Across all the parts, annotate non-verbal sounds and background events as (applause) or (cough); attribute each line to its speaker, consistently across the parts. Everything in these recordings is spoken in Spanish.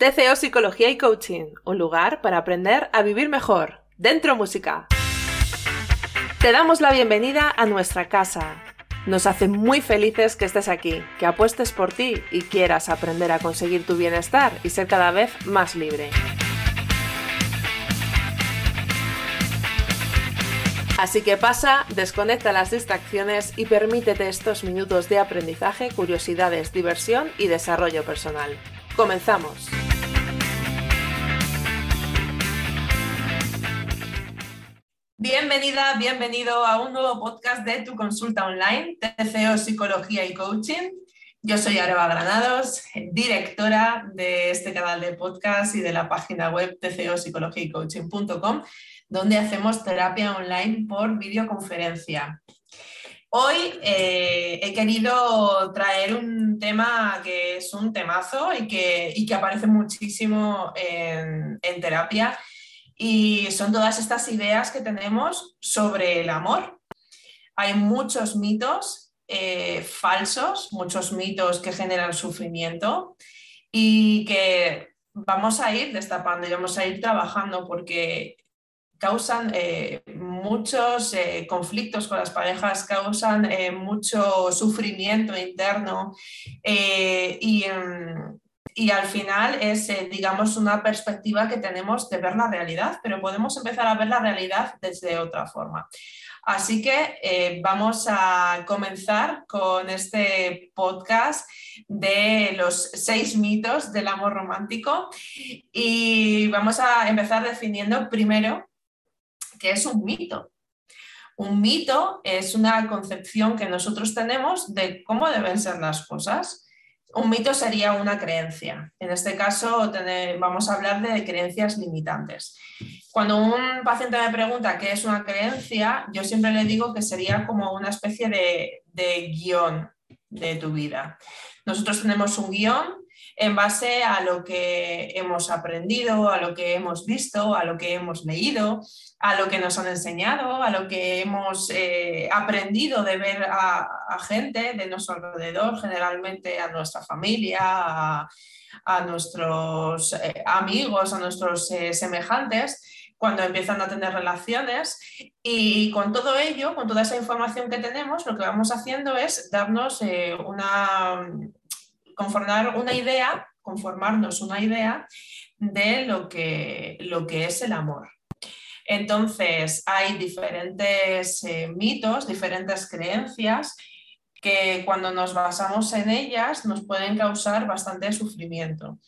Speaker 1: TCO Psicología y Coaching, un lugar para aprender a vivir mejor. Dentro música. Te damos la bienvenida a nuestra casa. Nos hace muy felices que estés aquí, que apuestes por ti y quieras aprender a conseguir tu bienestar y ser cada vez más libre. Así que pasa, desconecta las distracciones y permítete estos minutos de aprendizaje, curiosidades, diversión y desarrollo personal. Comenzamos. Bienvenida, bienvenido a un nuevo podcast de tu consulta online, TCO Psicología y Coaching. Yo soy Areva Granados, directora de este canal de podcast y de la página web tcopsicologiaycoaching.com, donde hacemos terapia online por videoconferencia. Hoy eh, he querido traer un tema que es un temazo y que, que aparece muchísimo en, en terapia y son todas estas ideas que tenemos sobre el amor. Hay muchos mitos eh, falsos, muchos mitos que generan sufrimiento y que vamos a ir destapando y vamos a ir trabajando porque causan eh, muchos eh, conflictos con las parejas, causan mucho sufrimiento interno y, y al final es, eh, digamos, una perspectiva que tenemos de ver la realidad, pero podemos empezar a ver la realidad desde otra forma. Así que eh, vamos a comenzar con este podcast de los seis mitos del amor romántico y vamos a empezar definiendo primero qué es un mito. Un mito es una concepción que nosotros tenemos de cómo deben ser las cosas. Un mito sería una creencia. En este caso vamos a hablar de creencias limitantes. Cuando un paciente me pregunta qué es una creencia, yo siempre le digo que sería como una especie de, guion de tu vida. Nosotros tenemos un guion en base a lo que hemos aprendido, a lo que hemos visto, a lo que hemos leído, a lo que nos han enseñado, a lo que hemos eh, aprendido de ver a, gente de nuestro alrededor, generalmente a nuestra familia, a, nuestros eh, amigos, a nuestros eh, semejantes cuando empiezan a tener relaciones. Y con todo ello, con toda esa información que tenemos, lo que vamos haciendo es darnos una, conformar una idea, conformarnos una idea de lo que, lo que es el amor. Entonces, hay diferentes eh, mitos, diferentes creencias que cuando nos basamos en ellas nos pueden causar bastante sufrimiento.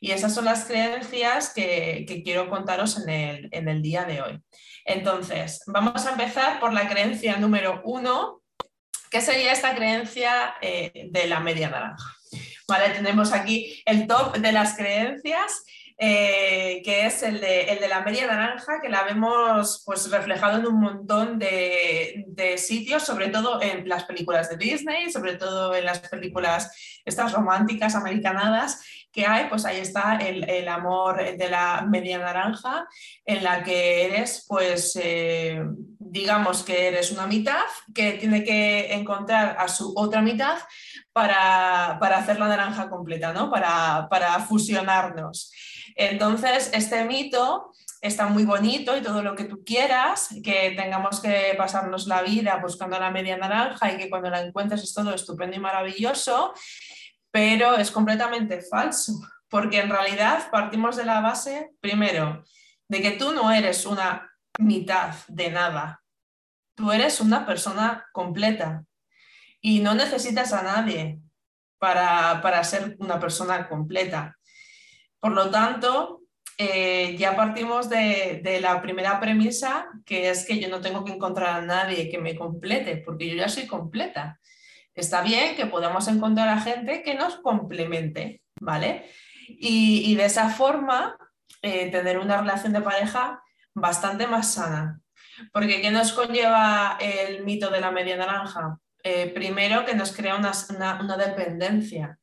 Speaker 1: Y esas son las creencias que, quiero contaros en el, en el, día de hoy. Entonces, vamos a empezar por la creencia número uno, que sería esta creencia eh, de la media naranja. ¿Vale? Tenemos aquí el top de las creencias. Eh, que es el de, la media naranja, que la vemos pues, reflejado en un montón de, sitios, sobre todo en las películas de Disney, sobre todo en las películas estas románticas americanadas que hay, pues ahí está el, amor de la media naranja, en la que eres, pues, eh, digamos que eres una mitad que tiene que encontrar a su otra mitad para, hacer la naranja completa, ¿no? Para, para fusionarnos. Entonces, este mito está muy bonito y todo lo que tú quieras, que tengamos que pasarnos la vida buscando la media naranja y que cuando la encuentres es todo estupendo y maravilloso, pero es completamente falso, porque en realidad partimos de la base, primero, de que tú no eres una mitad de nada, tú eres una persona completa, y no necesitas a nadie para, ser una persona completa. Por lo tanto, eh, ya partimos de, de, la primera premisa, que es que yo no tengo que encontrar a nadie que me complete, porque yo ya soy completa. Está bien que podamos encontrar a gente que nos complemente, ¿vale? Y, de esa forma eh, tener una relación de pareja bastante más sana. Porque ¿qué nos conlleva el mito de la media naranja? Eh, primero que nos crea una, dependencia.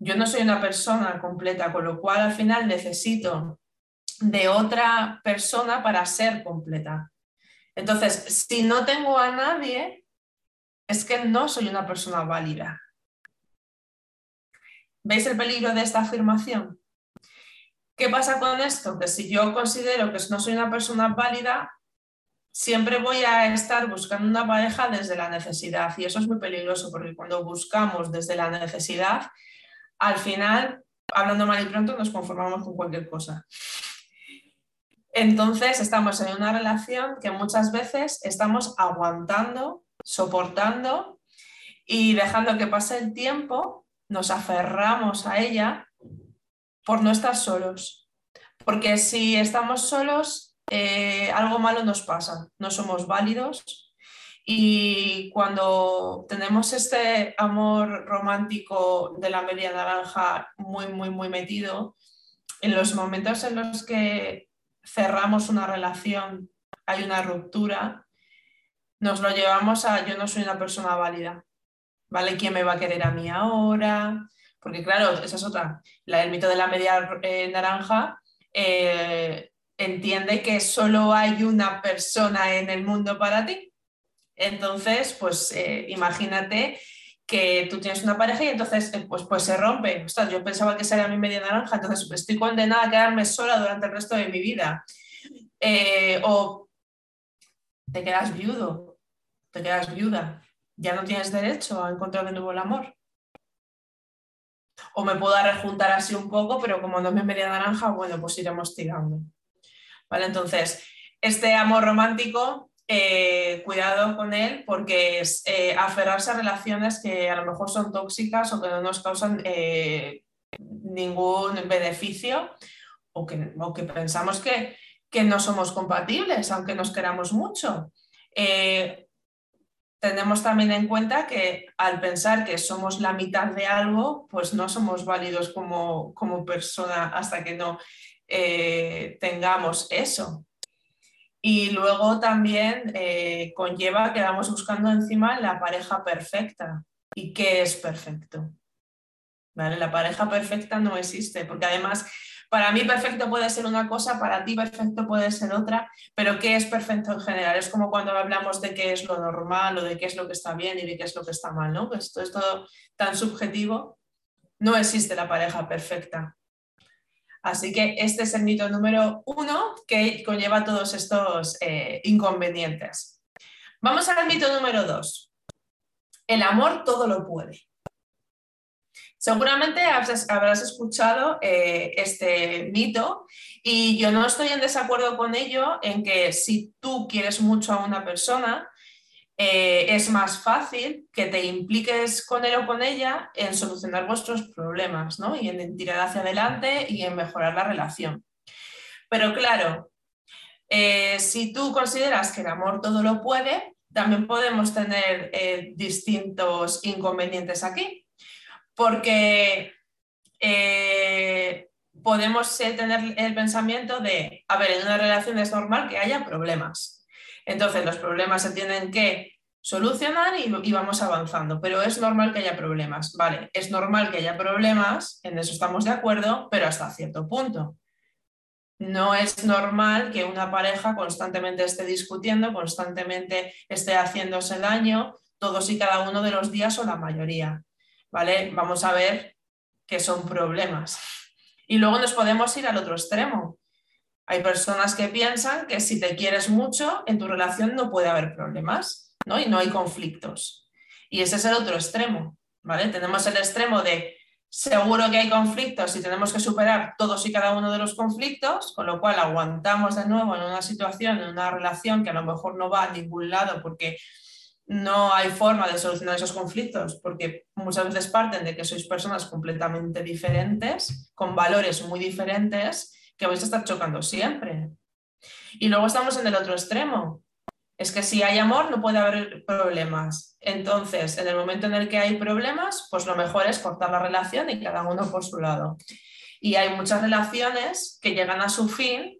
Speaker 1: Yo no soy una persona completa, con lo cual al final necesito de otra persona para ser completa. Entonces, si no tengo a nadie, es que no soy una persona válida. ¿Veis el peligro de esta afirmación? ¿Qué pasa con esto? Que si yo considero que no soy una persona válida, siempre voy a estar buscando una pareja desde la necesidad y eso es muy peligroso porque cuando buscamos desde la necesidad, al final, hablando mal y pronto, nos conformamos con cualquier cosa. Entonces estamos en una relación que muchas veces estamos aguantando, soportando y dejando que pase el tiempo, nos aferramos a ella por no estar solos. Porque si estamos solos, eh, algo malo nos pasa, no somos válidos. Y cuando tenemos este amor romántico de la media naranja muy, muy, muy metido, en los momentos en los que cerramos una relación, hay una ruptura, nos lo llevamos a yo no soy una persona válida. ¿Vale? ¿Quién me va a querer a mí ahora? Porque claro, esa es otra. La, el mito de la media eh, naranja eh, entiende que solo hay una persona en el mundo para ti. Entonces, pues eh, imagínate que tú tienes una pareja y entonces pues, pues se rompe. Yo pensaba que sería mi media naranja, entonces estoy condenada a quedarme sola durante el resto de mi vida. o te quedas viudo, te quedas viuda, ya no tienes derecho a encontrar de nuevo el amor. O me puedo rejuntar así un poco, pero como no me media naranja, bueno, pues iremos tirando. ¿Vale? Entonces, este amor romántico, eh, cuidado con él porque es eh, aferrarse a relaciones que a lo mejor son tóxicas o que no nos causan eh, ningún beneficio o que, o que pensamos que, que, no somos compatibles, aunque nos queramos mucho tenemos también en cuenta que al pensar que somos la mitad de algo, pues no somos válidos como, como persona hasta que no eh, tengamos eso. Y luego también eh, conlleva que vamos buscando encima la pareja perfecta. ¿Y qué es perfecto? ¿Vale? La pareja perfecta no existe, porque además para mí perfecto puede ser una cosa, para ti perfecto puede ser otra, pero ¿qué es perfecto en general? Es como cuando hablamos de qué es lo normal o de qué es lo que está bien y de qué es lo que está mal, ¿no? Pues esto es todo tan subjetivo. No existe la pareja perfecta. Así que este es el mito número uno que conlleva todos estos eh, inconvenientes. Vamos al mito número dos. El amor todo lo puede. Seguramente habrás escuchado eh, este mito y yo no estoy en desacuerdo con ello en que si tú quieres mucho a una persona, eh, es más fácil que te impliques con él o con ella en solucionar vuestros problemas ¿no? y en tirar hacia adelante y en mejorar la relación. Pero claro, eh, si tú consideras que el amor todo lo puede, también podemos tener distintos inconvenientes aquí porque eh, podemos tener el pensamiento de, a ver, en una relación es normal que haya problemas. Entonces, los problemas se tienen que solucionar y, vamos avanzando, pero es normal que haya problemas. Vale, es normal que haya problemas, en eso estamos de acuerdo, pero hasta cierto punto. No es normal que una pareja constantemente esté discutiendo, constantemente esté haciéndose daño, todos y cada uno de los días o la mayoría. ¿Vale? Vamos a ver qué son problemas. Y luego nos podemos ir al otro extremo. Hay personas que piensan que si te quieres mucho, en tu relación no puede haber problemas, ¿no? Y no hay conflictos. Y ese es el otro extremo, ¿vale? Tenemos el extremo de seguro que hay conflictos y tenemos que superar todos y cada uno de los conflictos, con lo cual aguantamos de nuevo en una situación, en una relación que a lo mejor no va a ningún lado porque no hay forma de solucionar esos conflictos porque muchas veces parten de que sois personas completamente diferentes, con valores muy diferentes, que vais a estar chocando siempre. Y luego estamos en el otro extremo. Es que si hay amor no puede haber problemas. Entonces, en el momento en el que hay problemas, pues lo mejor es cortar la relación y cada uno por su lado. Y hay muchas relaciones que llegan a su fin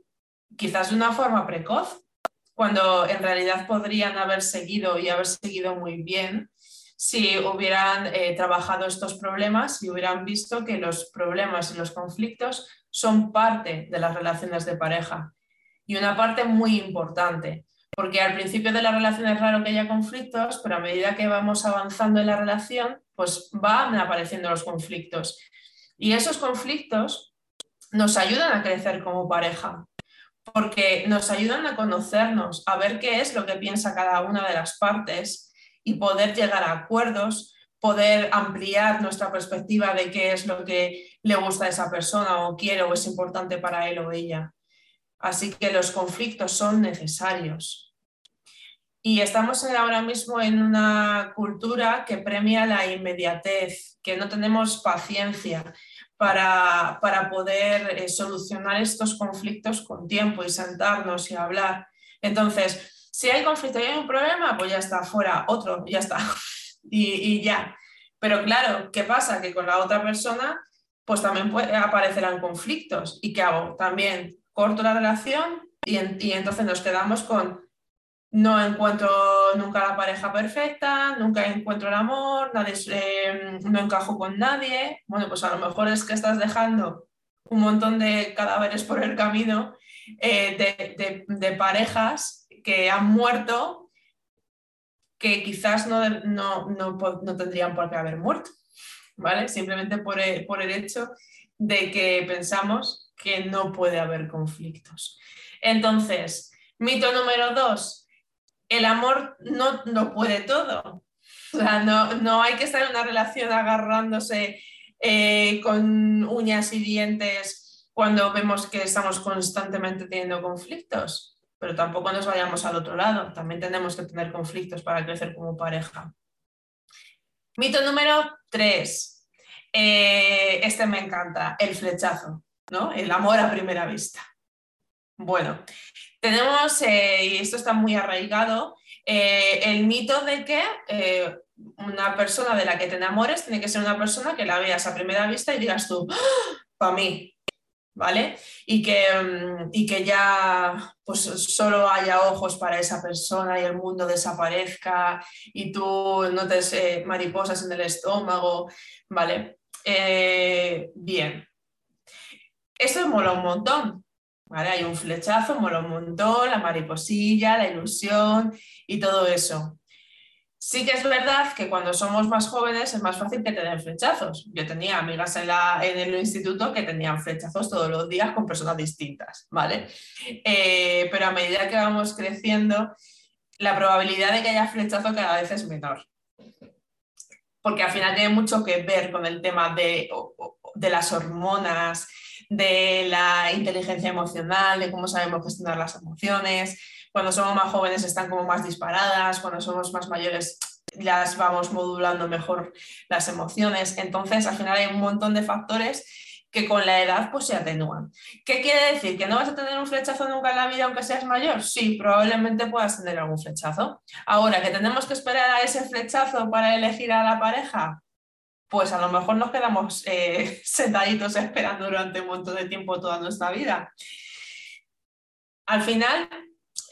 Speaker 1: quizás de una forma precoz, cuando en realidad podrían haber seguido y haber seguido muy bien si hubieran eh, trabajado estos problemas y hubieran visto que los problemas y los conflictos son parte de las relaciones de pareja y una parte muy importante, porque al principio de la relación es raro que haya conflictos, pero a medida que vamos avanzando en la relación, pues van apareciendo los conflictos. Y esos conflictos nos ayudan a crecer como pareja, porque nos ayudan a conocernos, a ver qué es lo que piensa cada una de las partes y poder llegar a acuerdos, poder ampliar nuestra perspectiva de qué es lo que le gusta a esa persona o quiere o es importante para él o ella. Así que los conflictos son necesarios. Y estamos ahora mismo en una cultura que premia la inmediatez, que no tenemos paciencia para, poder eh, solucionar estos conflictos con tiempo y sentarnos y hablar. Entonces, si hay conflicto y hay un problema, pues ya está, fuera, otro, ya está. (laughs) y, y ya. Pero claro, ¿qué pasa? Que con la otra persona, pues también aparecerán conflictos. ¿Y qué hago? También corto la relación y entonces nos quedamos con no encuentro nunca la pareja perfecta, nunca encuentro el amor, nadie, eh, no encajo con nadie. Bueno, pues a lo mejor es que estás dejando un montón de cadáveres por el camino eh, de, parejas que han muerto que quizás no, no, tendrían por qué haber muerto, ¿vale? Simplemente por el, por el hecho de que pensamos que no puede haber conflictos. Entonces, mito número dos, el amor no, no puede todo. O sea, no, hay que estar en una relación agarrándose eh, con uñas y dientes cuando vemos que estamos constantemente teniendo conflictos, pero tampoco nos vayamos al otro lado. También tenemos que tener conflictos para crecer como pareja. Mito número tres. Eh, este me encanta, el flechazo, ¿no? El amor a primera vista. Bueno, tenemos, eh, y esto está muy arraigado, eh, el mito de que eh, una persona de la que te enamores tiene que ser una persona que la veas a primera vista y digas tú, ¡Ah! para mí, ¿vale? Y que, mm, y que ya pues solo haya ojos para esa persona y el mundo desaparezca y tú notes mariposas en el estómago, ¿vale? bien. Eso mola un montón, hay un flechazo, mola un montón, la mariposilla, la ilusión y todo eso. Sí que es verdad que cuando somos más jóvenes es más fácil que te den flechazos. Yo tenía amigas en, la, en el instituto que tenían flechazos todos los días con personas distintas, ¿vale? Eh, pero a medida que vamos creciendo, la probabilidad de que haya flechazo cada vez es menor. Porque al final tiene mucho que ver con el tema de, de las hormonas, de la inteligencia emocional, de cómo sabemos gestionar las emociones. Cuando somos más jóvenes están como más disparadas, cuando somos más mayores las vamos modulando mejor las emociones. Entonces, al final hay un montón de factores que con la edad pues se atenúan. ¿Qué quiere decir? ¿Que no vas a tener un flechazo nunca en la vida aunque seas mayor? Sí, probablemente puedas tener algún flechazo. Ahora, ¿que tenemos que esperar a ese flechazo para elegir a la pareja? Pues a lo mejor nos quedamos eh, (laughs) sentaditos esperando durante un montón de tiempo toda nuestra vida. Al final,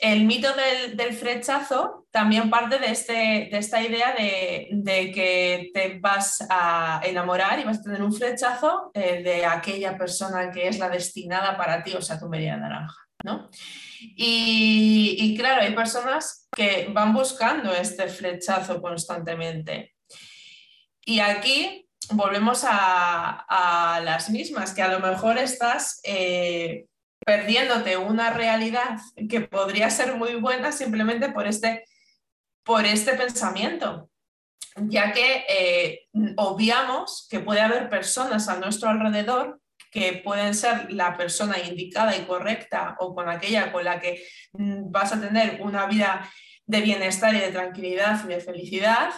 Speaker 1: el mito del, del flechazo también parte de, este, de esta idea de, que te vas a enamorar y vas a tener un flechazo eh, de aquella persona que es la destinada para ti, o sea, tu media naranja. ¿no? Y claro, hay personas que van buscando este flechazo constantemente. Y aquí volvemos a, las mismas, que a lo mejor estás eh, perdiéndote una realidad que podría ser muy buena simplemente por este, por este pensamiento, ya que eh, obviamos que puede haber personas a nuestro alrededor que pueden ser la persona indicada y correcta o con aquella con la que mm, vas a tener una vida de bienestar y de tranquilidad y de felicidad,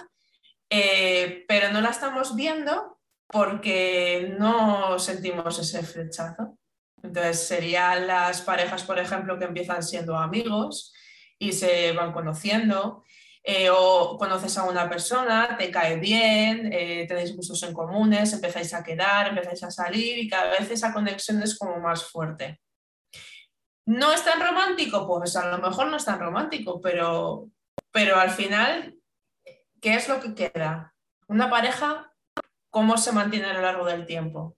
Speaker 1: eh, pero no la estamos viendo porque no sentimos ese flechazo. Entonces serían las parejas, por ejemplo, que empiezan siendo amigos y se van conociendo, eh, o conoces a una persona, te cae bien, eh, tenéis gustos en comunes, empezáis a quedar, empezáis a salir y cada vez esa conexión es como más fuerte. ¿No es tan romántico? Pues a lo mejor no es tan romántico, pero, pero al final ¿qué es lo que queda? Una pareja, ¿cómo se mantiene a lo largo del tiempo?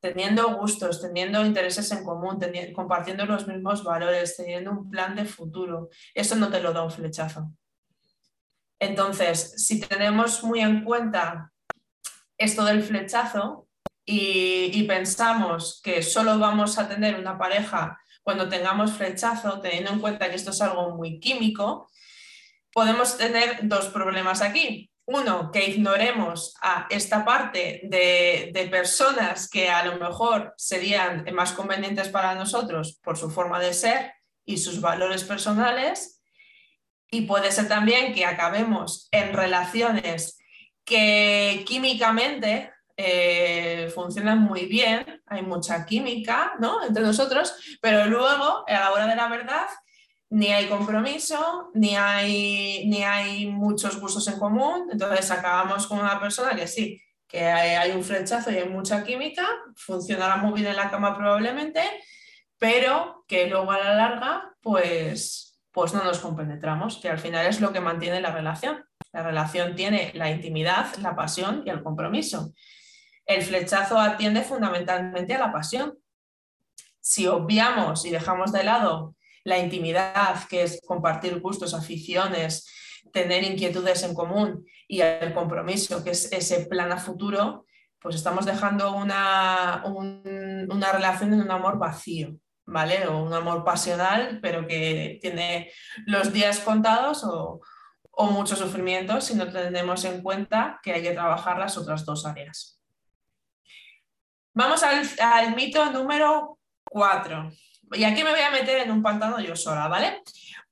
Speaker 1: Teniendo gustos, teniendo intereses en común, compartiendo los mismos valores, teniendo un plan de futuro. Eso no te lo da un flechazo. Entonces, si tenemos muy en cuenta esto del flechazo y, pensamos que solo vamos a tener una pareja cuando tengamos flechazo, teniendo en cuenta que esto es algo muy químico, podemos tener dos problemas aquí. Uno, que ignoremos a esta parte de, de, personas que a lo mejor serían más convenientes para nosotros por su forma de ser y sus valores personales. Y puede ser también que acabemos en relaciones que químicamente eh, funcionan muy bien, hay mucha química ¿no? entre nosotros, pero luego, a la hora de la verdad, ni hay compromiso, ni hay, ni hay muchos gustos en común, entonces acabamos con una persona que sí, que hay, un flechazo y hay mucha química, funcionará muy bien en la cama probablemente, pero que luego a la larga, pues, pues no nos compenetramos, que al final es lo que mantiene la relación. La relación tiene la intimidad, la pasión y el compromiso. El flechazo atiende fundamentalmente a la pasión. Si obviamos y dejamos de lado la intimidad, que es compartir gustos, aficiones, tener inquietudes en común, y el compromiso, que es ese plan a futuro, pues estamos dejando una, una relación en un amor vacío, ¿vale? O un amor pasional, pero que tiene los días contados o, o mucho sufrimiento si no tenemos en cuenta que hay que trabajar las otras dos áreas. Vamos al, mito número 4. Y aquí me voy a meter en un pantano yo sola, ¿vale?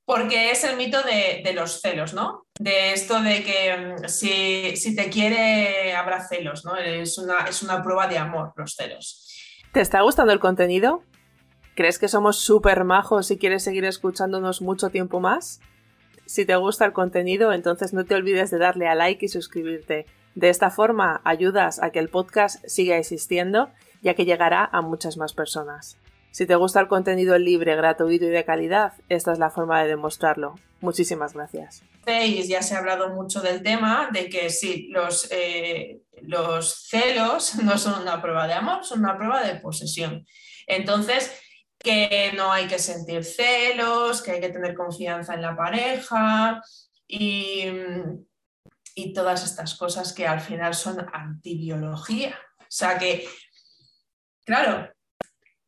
Speaker 1: Porque es el mito de, los celos, ¿no? De esto de que mm, si, te quiere habrá celos, ¿no? Es una, es una prueba de amor los celos.
Speaker 2: ¿Te está gustando el contenido? ¿Crees que somos súper majos y quieres seguir escuchándonos mucho tiempo más? Si te gusta el contenido, entonces no te olvides de darle a like y suscribirte. De esta forma ayudas a que el podcast siga existiendo ya que llegará a muchas más personas. Si te gusta el contenido libre, gratuito y de calidad, esta es la forma de demostrarlo. Muchísimas gracias.
Speaker 1: Ya se ha hablado mucho del tema de que sí, los, eh, los celos (laughs) no son una prueba de amor, son una prueba de posesión. Entonces, que no hay que sentir celos, que hay que tener confianza en la pareja y, y todas estas cosas que al final son antibiología. O sea que, claro,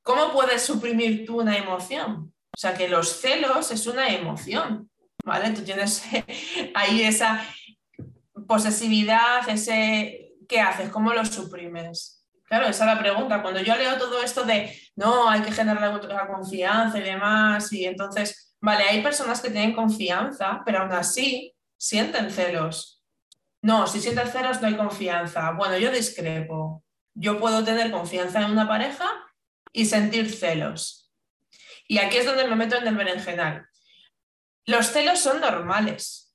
Speaker 1: ¿cómo puedes suprimir tú una emoción? O sea que los celos es una emoción, ¿vale? Tú tienes (laughs) ahí esa posesividad, ese... ¿Qué haces? ¿Cómo lo suprimes? Claro, esa es la pregunta. Cuando yo leo todo esto de, no, hay que generar la confianza y demás, y entonces, vale, hay personas que tienen confianza, pero aún así sienten celos. No, si sientes celos no hay confianza. Bueno, yo discrepo. Yo puedo tener confianza en una pareja y sentir celos. Y aquí es donde me meto en el berenjenal. Los celos son normales.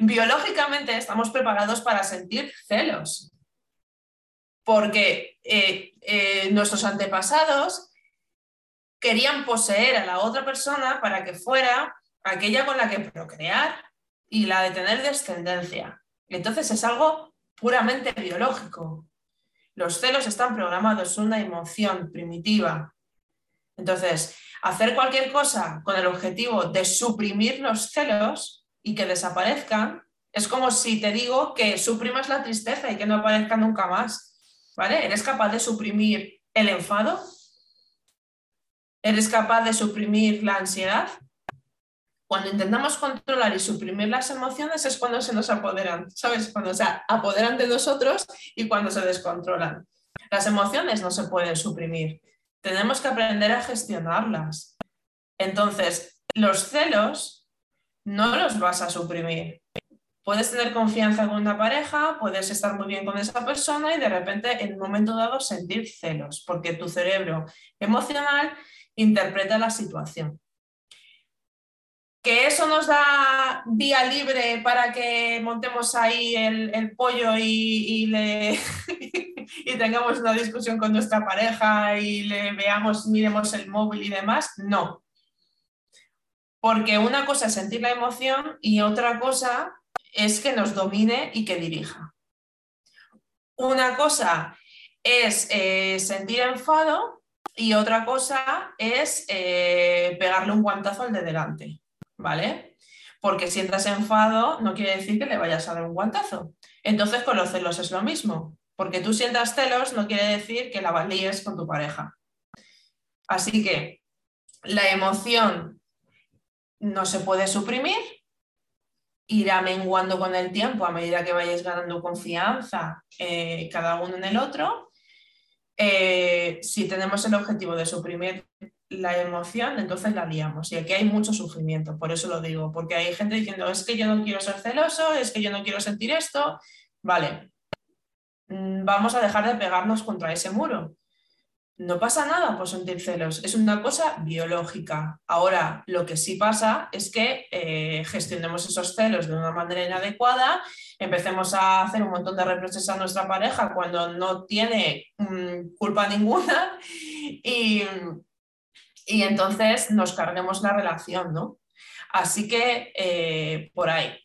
Speaker 1: Biológicamente estamos preparados para sentir celos. Porque eh, eh, nuestros antepasados querían poseer a la otra persona para que fuera aquella con la que procrear y la de tener descendencia. Entonces es algo puramente biológico. Los celos están programados, es una emoción primitiva. Entonces, hacer cualquier cosa con el objetivo de suprimir los celos y que desaparezcan, es como si te digo que suprimas la tristeza y que no aparezca nunca más. ¿Vale? ¿Eres capaz de suprimir el enfado? ¿Eres capaz de suprimir la ansiedad? Cuando intentamos controlar y suprimir las emociones es cuando se nos apoderan, ¿sabes? Cuando se apoderan de nosotros y cuando se descontrolan. Las emociones no se pueden suprimir, tenemos que aprender a gestionarlas. Entonces, los celos no los vas a suprimir. Puedes tener confianza en una pareja, puedes estar muy bien con esa persona y de repente en un momento dado sentir celos, porque tu cerebro emocional interpreta la situación que eso nos da vía libre para que montemos ahí el, pollo y, le, (laughs) y tengamos una discusión con nuestra pareja y le veamos, miremos el móvil y demás. No. Porque una cosa es sentir la emoción y otra cosa es que nos domine y que dirija. Una cosa es eh, sentir enfado y otra cosa es eh, pegarle un guantazo al de delante. ¿Vale? Porque sientas enfado no quiere decir que le vayas a dar un guantazo. Entonces con los celos es lo mismo. Porque tú sientas celos no quiere decir que la valíes con tu pareja. Así que la emoción no se puede suprimir, irá menguando con el tiempo a medida que vayáis ganando confianza eh, cada uno en el otro. Eh, si tenemos el objetivo de suprimir la emoción, entonces la liamos. Y aquí hay mucho sufrimiento, por eso lo digo, porque hay gente diciendo, es que yo no quiero ser celoso, es que yo no quiero sentir esto. Vale, mm, vamos a dejar de pegarnos contra ese muro. No pasa nada por sentir celos, es una cosa biológica. Ahora, lo que sí pasa es que eh, gestionemos esos celos de una manera inadecuada, empecemos a hacer un montón de reproches a nuestra pareja cuando no tiene mm, culpa ninguna y, y, entonces nos carguemos la relación, ¿no? Así que eh, por ahí.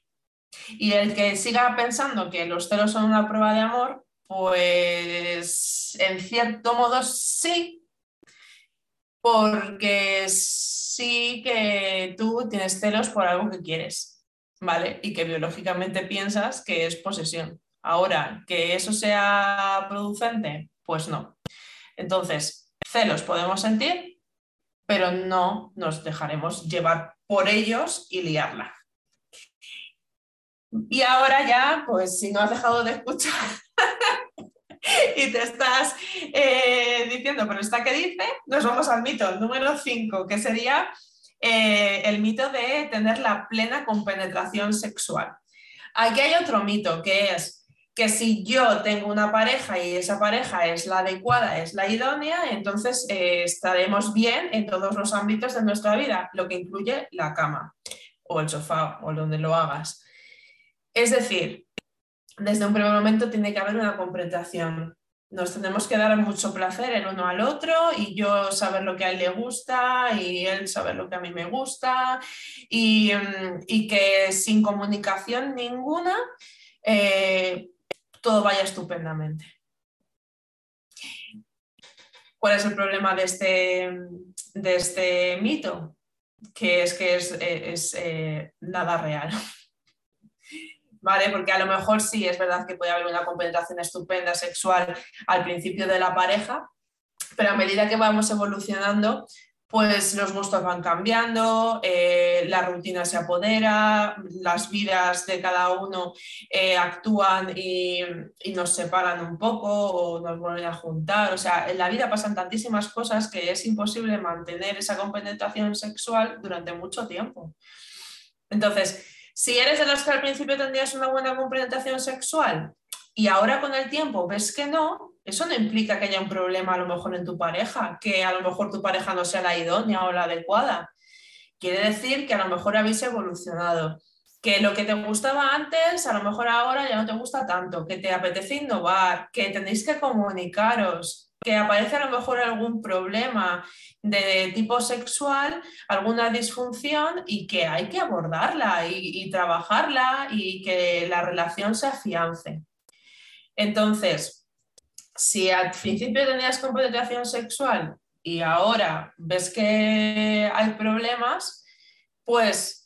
Speaker 1: Y el que siga pensando que los celos son una prueba de amor, pues en cierto modo sí, porque sí que tú tienes celos por algo que quieres, ¿vale? Y que biológicamente piensas que es posesión. Ahora, que eso sea producente, pues no. Entonces, celos podemos sentir, pero no nos dejaremos llevar por ellos y liarla. Y ahora ya, pues si no has dejado de escuchar (laughs) y te estás eh, diciendo, pero ¿está qué dice? Nos vamos al mito número 5, que sería eh, el mito de tener la plena compenetración sexual. Aquí hay otro mito que es que si yo tengo una pareja y esa pareja es la adecuada, es la idónea, entonces eh, estaremos bien en todos los ámbitos de nuestra vida, lo que incluye la cama o el sofá o donde lo hagas. Es decir, desde un primer momento tiene que haber una compenetración. Nos tenemos que dar mucho placer el uno al otro y yo saber lo que a él le gusta y él saber lo que a mí me gusta y, mm, que sin comunicación ninguna eh, todo vaya estupendamente. ¿Cuál es el problema de este, de este mito? Que es que es, eh, nada real. (laughs) ¿vale? Porque a lo mejor sí es verdad que puede haber una compenetración estupenda sexual al principio de la pareja, pero a medida que vamos evolucionando, pues los gustos van cambiando, eh, la rutina se apodera, las vidas de cada uno eh, actúan y, nos separan un poco o nos vuelven a juntar. O sea, en la vida pasan tantísimas cosas que es imposible mantener esa compenetración sexual durante mucho tiempo. Entonces, si eres de los que al principio tendrías una buena complementación sexual y ahora con el tiempo ves que no, eso no implica que haya un problema a lo mejor en tu pareja, que a lo mejor tu pareja no sea la idónea o la adecuada. Quiere decir que a lo mejor habéis evolucionado, que lo que te gustaba antes a lo mejor ahora ya no te gusta tanto, que te apetece innovar, que tenéis que comunicaros, que aparece a lo mejor algún problema de tipo sexual, alguna disfunción y que hay que abordarla y, trabajarla y que la relación se afiance. Entonces, si al principio tenías compenetración sexual y ahora ves que hay problemas, pues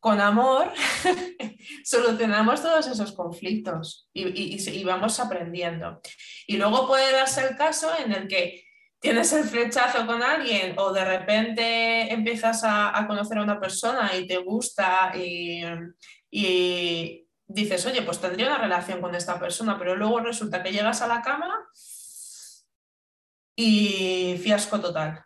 Speaker 1: con amor (laughs) solucionamos todos esos conflictos y, vamos aprendiendo. Y luego puede darse el caso en el que tienes el flechazo con alguien o de repente empiezas a, conocer a una persona y te gusta y, y dices, oye, pues tendría una relación con esta persona, pero luego resulta que llegas a la cama y fiasco total.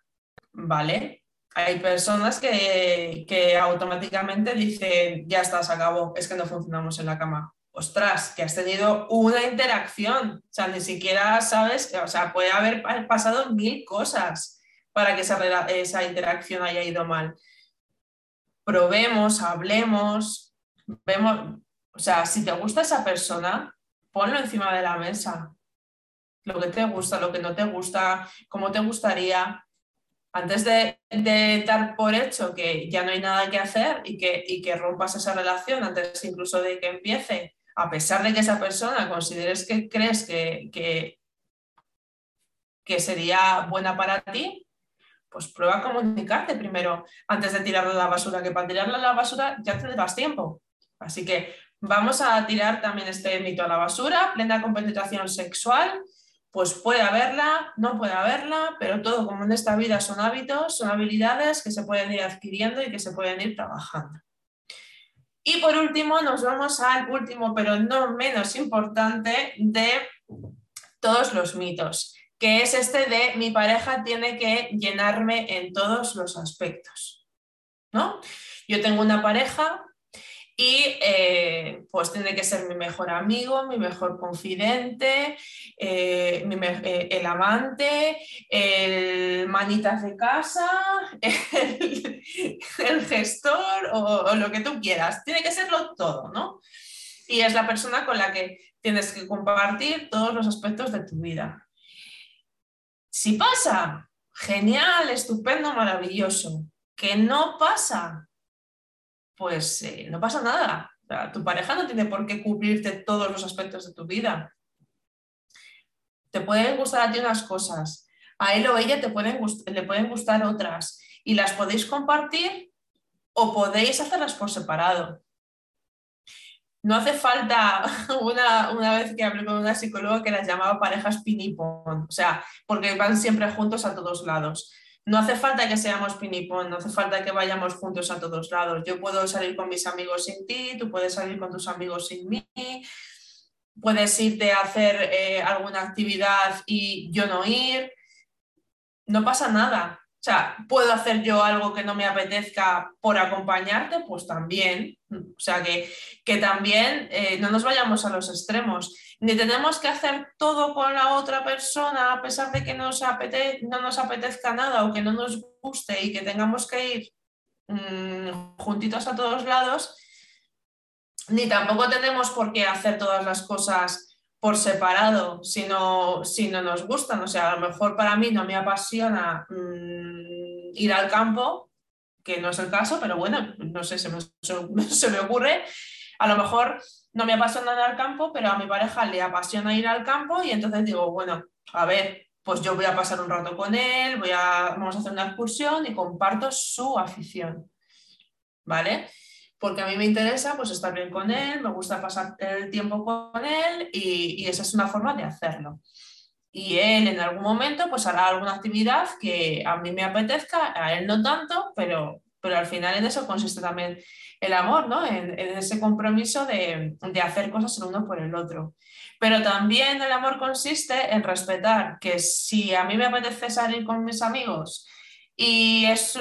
Speaker 1: ¿Vale? hay personas que, automáticamente dicen, ya está, se acabó, es que no funcionamos en la cama. Ostras, que has tenido una interacción, o sea, ni siquiera sabes, o sea, puede haber pasado mil cosas para que esa, esa interacción haya ido mal. Probemos, hablemos, vemos, o sea, si te gusta esa persona, ponlo encima de la mesa. Lo que te gusta, lo que no te gusta, cómo te gustaría, antes de, dar por hecho que ya no hay nada que hacer y que, que rompas esa relación, antes incluso de que empiece, a pesar de que esa persona consideres que crees que, que, que sería buena para ti, pues prueba a comunicarte primero antes de tirarla a la basura, que para tirarla a la basura ya tendrás tiempo. Así que Vamos a tirar también este mito a la basura, plena compenetración sexual, pues puede haberla, no puede haberla, pero todo como en esta vida son hábitos, son habilidades que se pueden ir adquiriendo y que se pueden ir trabajando. Y por último, nos vamos al último, pero no menos importante, de todos los mitos, que es este de mi pareja tiene que llenarme en todos los aspectos. ¿no? Yo tengo una pareja y eh, pues tiene que ser mi mejor amigo, mi mejor confidente, eh, eh, el amante, el manitas de casa, (laughs) el, gestor o, lo que tú quieras. Tiene que serlo todo, ¿no? Y es la persona con la que tienes que compartir todos los aspectos de tu vida. Si pasa, genial, estupendo, maravilloso. Que no pasa, pues eh, no pasa nada. tu pareja no tiene por qué cubrirte todos los aspectos de tu vida. Te pueden gustar a ti unas cosas, a él o ella te pueden le pueden gustar otras y las podéis compartir o podéis hacerlas por separado. No hace falta, (laughs) una, una vez que hablé con una psicóloga que las llamaba parejas pinipón, o sea, porque van siempre juntos a todos lados. No hace falta que seamos pinipón, no hace falta que vayamos juntos a todos lados. Yo puedo salir con mis amigos sin ti, tú puedes salir con tus amigos sin mí, puedes irte a hacer eh, alguna actividad y yo no ir. No pasa nada. O sea, ¿puedo hacer yo algo que no me apetezca por acompañarte? Pues también. O sea, que, que también eh, no nos vayamos a los extremos ni tenemos que hacer todo con la otra persona a pesar de que nos no nos apetezca nada o que no nos guste y que tengamos que ir mm, juntitos a todos lados, ni tampoco tenemos por qué hacer todas las cosas por separado si no, si no nos gustan. O sea, a lo mejor para mí no me apasiona mm, ir al campo, que no es el caso, pero bueno, no sé, se me, (laughs) se me ocurre. A lo mejor no me apasiona ir al campo, pero a mi pareja le apasiona ir al campo y entonces digo, bueno, a ver, pues yo voy a pasar un rato con él, voy a, vamos a hacer una excursión y comparto su afición, ¿vale? Porque a mí me interesa pues estar bien con él, me gusta pasar el tiempo con él y, y esa es una forma de hacerlo. Y él en algún momento pues hará alguna actividad que a mí me apetezca, a él no tanto, pero, pero al final en eso consiste también el amor, ¿no? En, ese compromiso de, hacer cosas el uno por el otro. Pero también el amor consiste en respetar que si a mí me apetece salir con mis amigos y es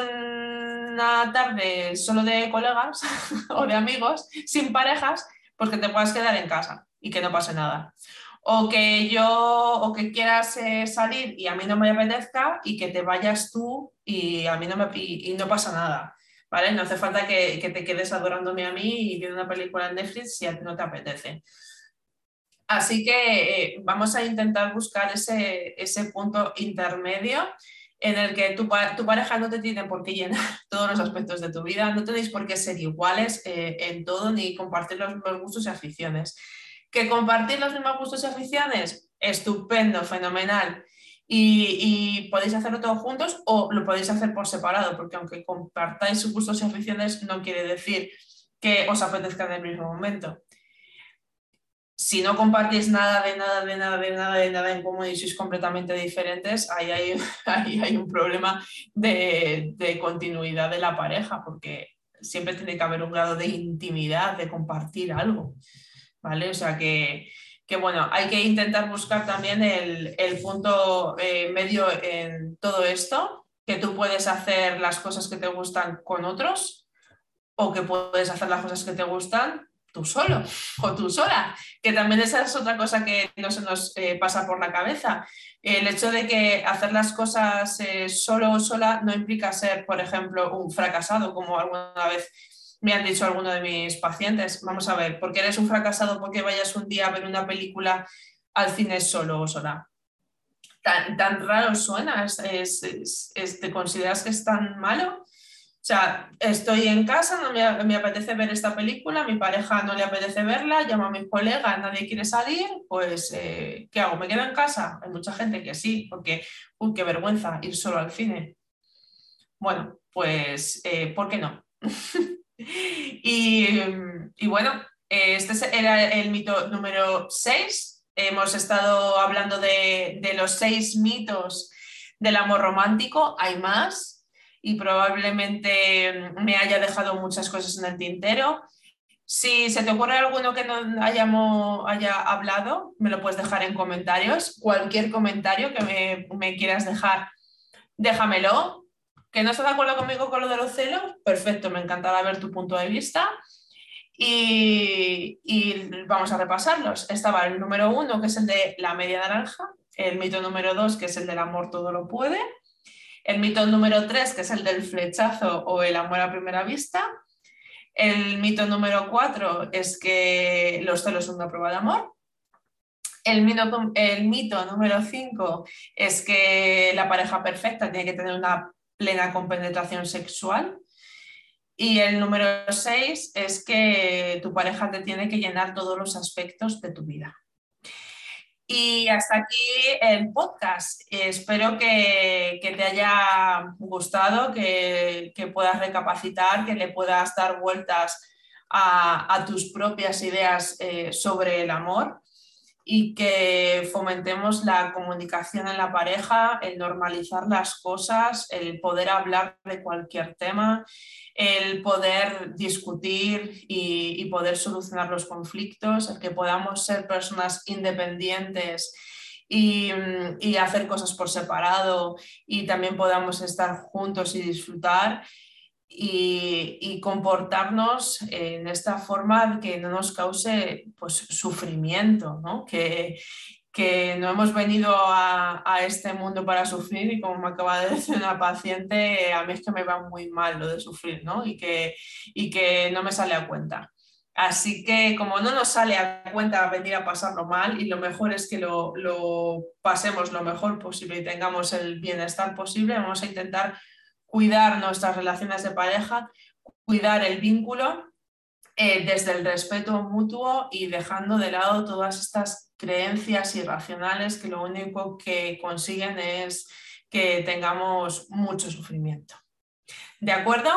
Speaker 1: una tarde solo de colegas (laughs) o de amigos, sin parejas, pues que te puedas quedar en casa y que no pase nada. O que yo, o que quieras eh, salir y a mí no me apetezca y que te vayas tú y a mí no me y no pasa nada. ¿vale? No hace falta que, te quedes adorándome a mí y viendo una película en Netflix si a ti no te apetece. Así que eh, vamos a intentar buscar ese, punto intermedio en el que tu, pareja no te tiene por qué llenar (laughs) todos los aspectos de tu vida, no tenéis por qué ser iguales eh, en todo ni compartir los mismos gustos y aficiones. ¿Que compartir los mismos gustos y aficiones? Estupendo, fenomenal y, podéis hacerlo todos juntos o lo podéis hacer por separado, porque aunque compartáis gustos y aficiones, no quiere decir que os apetezca en el mismo momento. Si no compartís nada de nada, de nada, de nada, de nada en común y sois completamente diferentes, ahí hay, (laughs) hay un problema de, de continuidad de la pareja, porque siempre tiene que haber un grado de intimidad, de compartir algo. ¿Vale? O sea que, que bueno, hay que intentar buscar también el, punto eh, medio en todo esto, que tú puedes hacer las cosas que te gustan con otros o que puedes hacer las cosas que te gustan tú solo o tú sola, que también esa es otra cosa que no se nos eh, pasa por la cabeza. El hecho de que hacer las cosas eh, solo o sola no implica ser, por ejemplo, un fracasado, como alguna vez me han dicho algunos de mis pacientes. Vamos a ver, ¿por qué eres un fracasado porque vayas un día a ver una película al cine solo o sola? Tan, tan raro suena, es, ¿te consideras que es tan malo? O sea, estoy en casa, no me, apetece ver esta película, mi pareja no le apetece verla, llamo a mi colega, nadie quiere salir, pues eh, ¿qué hago? ¿Me quedo en casa? Hay mucha gente que sí, porque, uy, qué vergüenza ir solo al cine. Bueno, pues, eh, ¿por qué no? (laughs) y, bueno, Este era el mito número 6. Hemos estado hablando de los seis mitos del amor romántico. Hay más y probablemente me haya dejado muchas cosas en el tintero. Si se te ocurre alguno que no hayamos, haya hablado, me lo puedes dejar en comentarios. Cualquier comentario que me, quieras dejar, déjamelo. ¿Que no estás de acuerdo conmigo con lo de los celos? Perfecto, me encantará ver tu punto de vista. Y, y, vamos a repasarlos. Estaba el número uno, que es el de la media naranja, el mito número dos, que es el del amor todo lo puede, el mito número tres, que es el del flechazo o el amor a primera vista, el mito número cuatro es que los celos son una prueba de amor. El mito, número cinco es que la pareja perfecta tiene que tener una plena compenetración sexual. Y el número seis es que tu pareja te tiene que llenar todos los aspectos de tu vida. Y hasta aquí el podcast. Espero que, te haya gustado, que, puedas recapacitar, que le puedas dar vueltas a, tus propias ideas eh, sobre el amor y que fomentemos la comunicación en la pareja, el normalizar las cosas, el poder hablar de cualquier tema, el poder discutir y, poder solucionar los conflictos, el que podamos ser personas independientes y, y, hacer cosas por separado y también podamos estar juntos y disfrutar y, comportarnos en esta forma que no nos cause pues, sufrimiento, ¿no? Que, que no hemos venido a, a, este mundo para sufrir y como me acaba de decir una paciente, a mí es que me va muy mal lo de sufrir ¿no? y, que, y que no me sale a cuenta. Así que como no nos sale a cuenta venir a pasarlo mal y lo mejor es que lo, lo pasemos lo mejor posible y tengamos el bienestar posible, vamos a intentar cuidar nuestras relaciones de pareja, cuidar el vínculo eh, desde el respeto mutuo y dejando de lado todas estas creencias irracionales que lo único que consiguen es que tengamos mucho sufrimiento. ¿De acuerdo?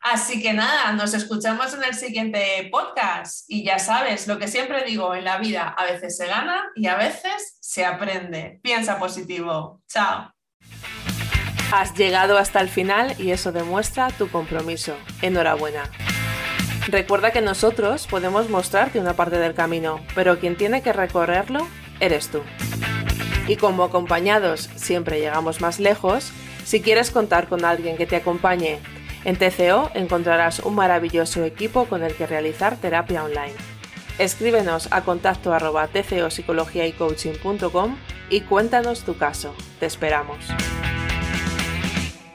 Speaker 1: Así que nada, nos escuchamos en el siguiente podcast y ya sabes, lo que siempre digo en la vida, a veces se gana y a veces se aprende. Piensa positivo. Chao.
Speaker 2: Has llegado hasta el final y eso demuestra tu compromiso. Enhorabuena. Recuerda que nosotros podemos mostrarte una parte del camino, pero quien tiene que recorrerlo eres tú. Y como acompañados siempre llegamos más lejos, si quieres contar con alguien que te acompañe, en TCO encontrarás un maravilloso equipo con el que realizar terapia online. Escríbenos a contacto arroba y cuéntanos tu caso. Te esperamos.